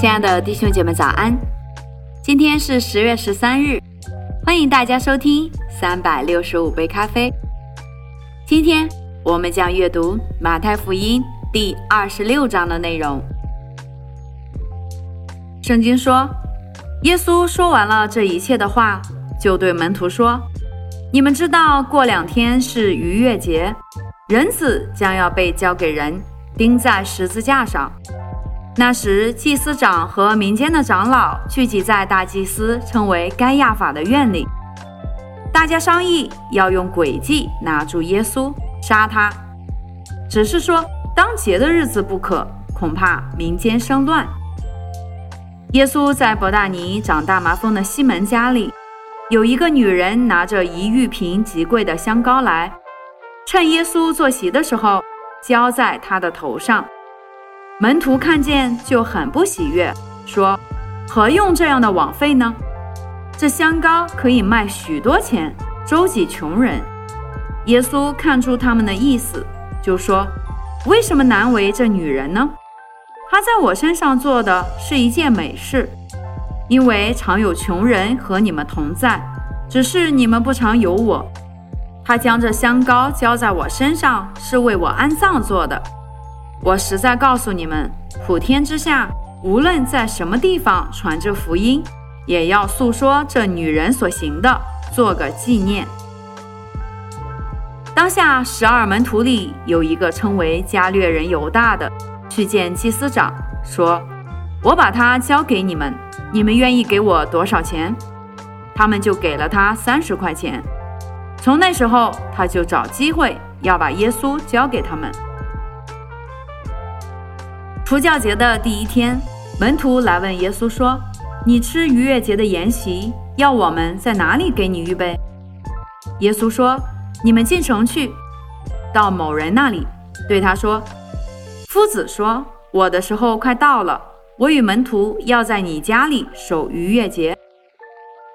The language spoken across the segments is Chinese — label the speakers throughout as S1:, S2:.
S1: 亲爱的弟兄姐妹，早安！今天是十月十三日，欢迎大家收听三百六十五杯咖啡。今天我们将阅读马太福音第二十六章的内容。圣经说，耶稣说完了这一切的话，就对门徒说：“你们知道，过两天是逾越节，人子将要被交给人，钉在十字架上。”那时，祭司长和民间的长老聚集在大祭司称为该亚法的院里，大家商议要用诡计拿住耶稣，杀他。只是说当节的日子不可，恐怕民间生乱。耶稣在伯大尼长大麻风的西门家里，有一个女人拿着一玉瓶极贵的香膏来，趁耶稣坐席的时候，浇在他的头上。门徒看见就很不喜悦，说：“何用这样的枉费呢？这香膏可以卖许多钱，周济穷人。”耶稣看出他们的意思，就说：“为什么难为这女人呢？她在我身上做的是一件美事，因为常有穷人和你们同在，只是你们不常有我。他将这香膏浇在我身上，是为我安葬做的。”我实在告诉你们，普天之下，无论在什么地方传这福音，也要诉说这女人所行的，做个纪念。当下十二门徒里有一个称为加略人犹大的，去见祭司长，说：“我把他交给你们，你们愿意给我多少钱？”他们就给了他三十块钱。从那时候，他就找机会要把耶稣交给他们。除教节的第一天，门徒来问耶稣说：“你吃逾越节的筵席，要我们在哪里给你预备？”耶稣说：“你们进城去，到某人那里，对他说：‘夫子说，我的时候快到了，我与门徒要在你家里守逾越节。’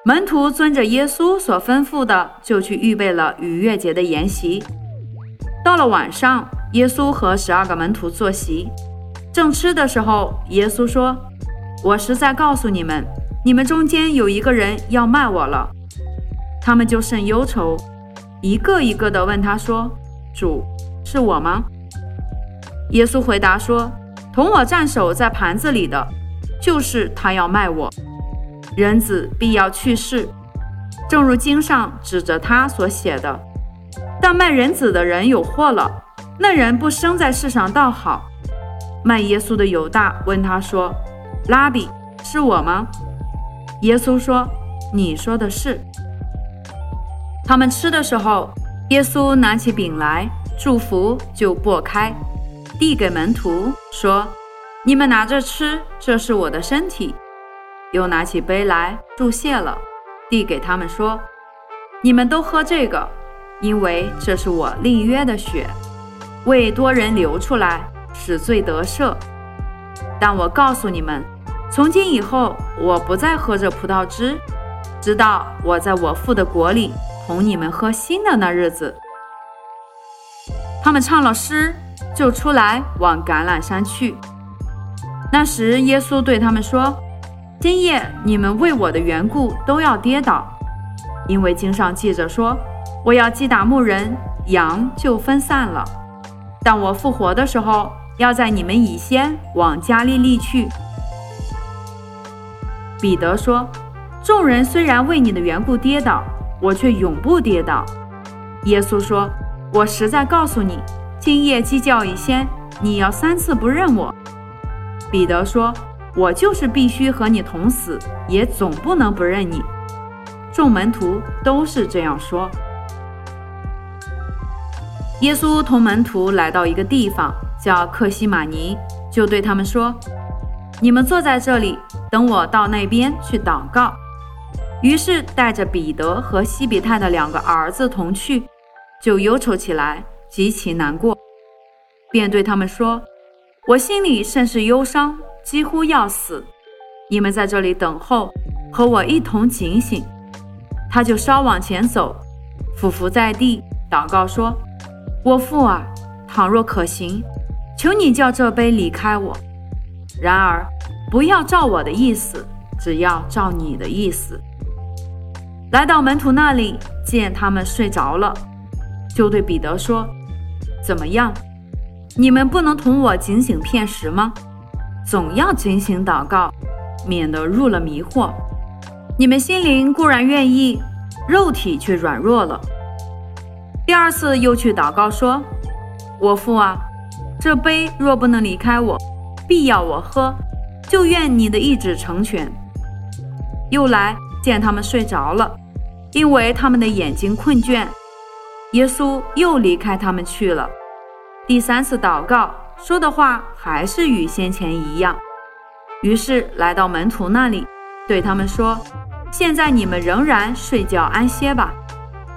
S1: 门徒遵着耶稣所吩咐的，就去预备了逾越节的筵席。到了晚上，耶稣和十二个门徒坐席。”正吃的时候，耶稣说：“我实在告诉你们，你们中间有一个人要卖我了。”他们就甚忧愁，一个一个的问他说：“主，是我吗？”耶稣回答说：“同我站守在盘子里的，就是他要卖我。人子必要去世，正如经上指着他所写的。但卖人子的人有祸了，那人不生在世上倒好。”卖耶稣的犹大问他说：“拉比，是我吗？”耶稣说：“你说的是。”他们吃的时候，耶稣拿起饼来，祝福就擘开，递给门徒说：“你们拿着吃，这是我的身体。”又拿起杯来，祝谢了，递给他们说：“你们都喝这个，因为这是我立约的血，为多人流出来。”使罪得赦，但我告诉你们，从今以后，我不再喝这葡萄汁，直到我在我父的国里同你们喝新的那日子。他们唱了诗，就出来往橄榄山去。那时，耶稣对他们说：“今夜你们为我的缘故都要跌倒，因为经上记着说，我要击打牧人，羊就分散了。但我复活的时候。”要在你们以先往加利利去。彼得说：“众人虽然为你的缘故跌倒，我却永不跌倒。”耶稣说：“我实在告诉你，今夜鸡叫一先，你要三次不认我。”彼得说：“我就是必须和你同死，也总不能不认你。”众门徒都是这样说。耶稣同门徒来到一个地方。叫克西玛尼，就对他们说：“你们坐在这里，等我到那边去祷告。”于是带着彼得和西比泰的两个儿子同去，就忧愁起来，极其难过，便对他们说：“我心里甚是忧伤，几乎要死。你们在这里等候，和我一同警醒。”他就稍往前走，俯伏在地，祷告说：“我父啊，倘若可行，求你叫这杯离开我。然而，不要照我的意思，只要照你的意思。”来到门徒那里，见他们睡着了，就对彼得说：“怎么样？你们不能同我警醒片时吗？总要警醒祷告，免得入了迷惑。你们心灵固然愿意，肉体却软弱了。”第二次又去祷告说：“我父啊，这杯若不能离开我，必要我喝，就愿你的意志成全。”又来。见他们睡着了，因为他们的眼睛困倦，耶稣又离开他们去了。第三次祷告说的话还是与先前一样，于是来到门徒那里，对他们说：“现在你们仍然睡觉安歇吧，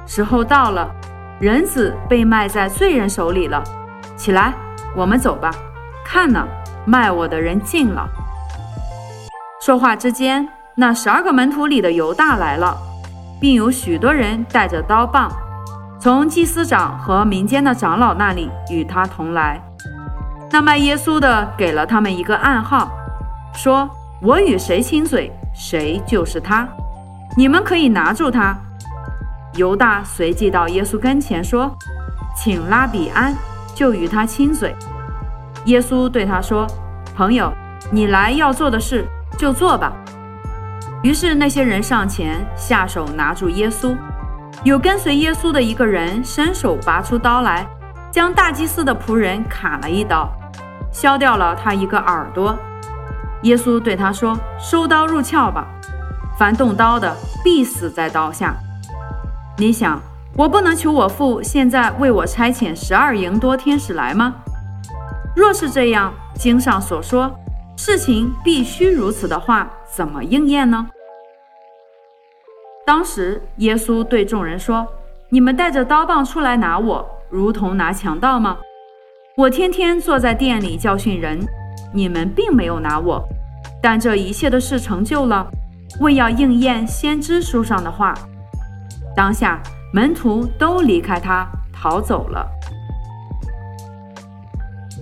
S1: 时候到了，人子被卖在罪人手里了。起来，我们走吧。看呢，卖我的人进了。”说话之间。那十二个门徒里的犹大来了，并有许多人带着刀棒，从祭司长和民间的长老那里与他同来。那卖耶稣的给了他们一个暗号，说：“我与谁亲嘴，谁就是他。你们可以拿住他。”犹大随即到耶稣跟前说：“请拉比安，就与他亲嘴。”耶稣对他说：“朋友，你来要做的事，就做吧。”于是那些人上前下手拿住耶稣，有跟随耶稣的一个人伸手拔出刀来，将大祭司的仆人砍了一刀，削掉了他一个耳朵。耶稣对他说：“收刀入鞘吧，凡动刀的必死在刀下。”你想，我不能求我父现在为我差遣十二营多天使来吗？若是这样，经上所说事情必须如此的话。怎么应验呢？当时耶稣对众人说：“你们带着刀棒出来拿我，如同拿强盗吗？我天天坐在店里教训人，你们并没有拿我。但这一切的事成就了，为要应验先知书上的话。当下门徒都离开他，逃走了。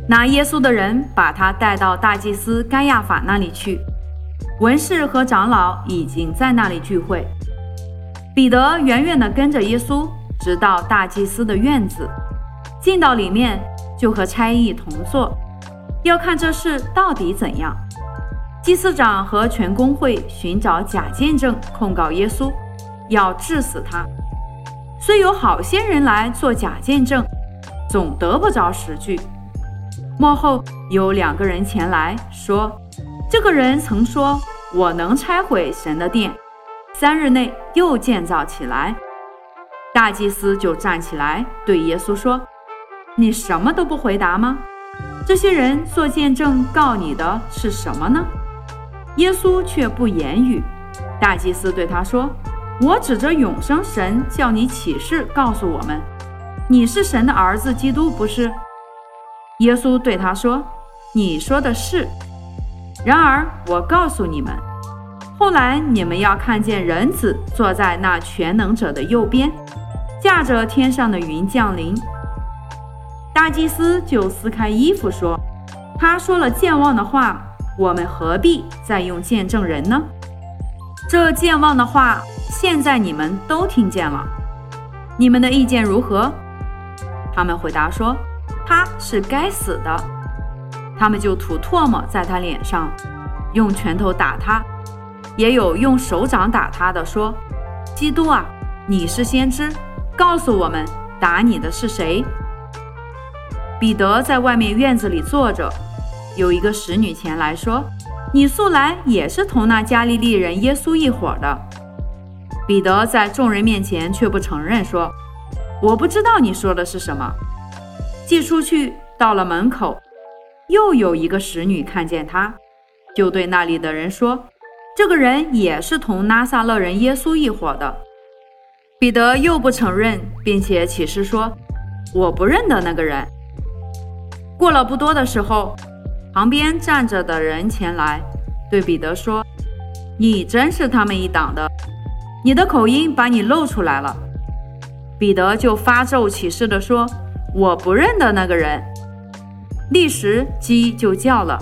S1: 拿耶稣的人把他带到大祭司该亚法那里去。”文士和长老已经在那里聚会。彼得远远地跟着耶稣，直到大祭司的院子，进到里面，就和差役同坐，要看这事到底怎样。祭司长和全公会寻找假见证控告耶稣，要治死他。虽有好些人来做假见证，总得不着实据。幕后有两个人前来说。这个人曾说：“我能拆毁神的殿，三日内又建造起来。”大祭司就站起来对耶稣说：“你什么都不回答吗？这些人做见证告你的是什么呢？”耶稣却不言语。大祭司对他说：“我指着永生神叫你起誓，告诉我们，你是神的儿子基督，不是？”耶稣对他说：“你说的是。”然而，我告诉你们，后来你们要看见人子坐在那全能者的右边，驾着天上的云降临。大祭司就撕开衣服说：“他说了健忘的话，我们何必再用见证人呢？这健忘的话，现在你们都听见了，你们的意见如何？”他们回答说：“他是该死的。”他们就吐唾沫在他脸上，用拳头打他，也有用手掌打他的，说：“基督啊，你是先知，告诉我们，打你的是谁？”彼得在外面院子里坐着，有一个使女前来说：“你素来也是同那加利利人耶稣一伙的。”彼得在众人面前却不承认，说：“我不知道你说的是什么。”寄出去，到了门口。又有一个使女看见他，就对那里的人说：“这个人也是同拉萨勒人耶稣一伙的。”彼得又不承认，并且起誓说：“我不认得那个人。”过了不多的时候，旁边站着的人前来，对彼得说：“你真是他们一党的，你的口音把你露出来了。”彼得就发咒起誓地说：“我不认得那个人。”立时鸡就叫了。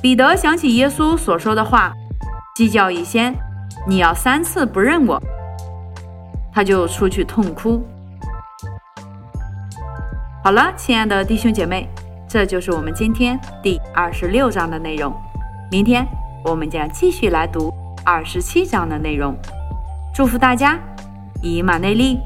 S1: 彼得想起耶稣所说的话：“鸡叫一先，你要三次不认我。”他就出去痛哭。好了，亲爱的弟兄姐妹，这就是我们今天第二十六章的内容。明天我们将继续来读二十七章的内容。祝福大家，以马内利。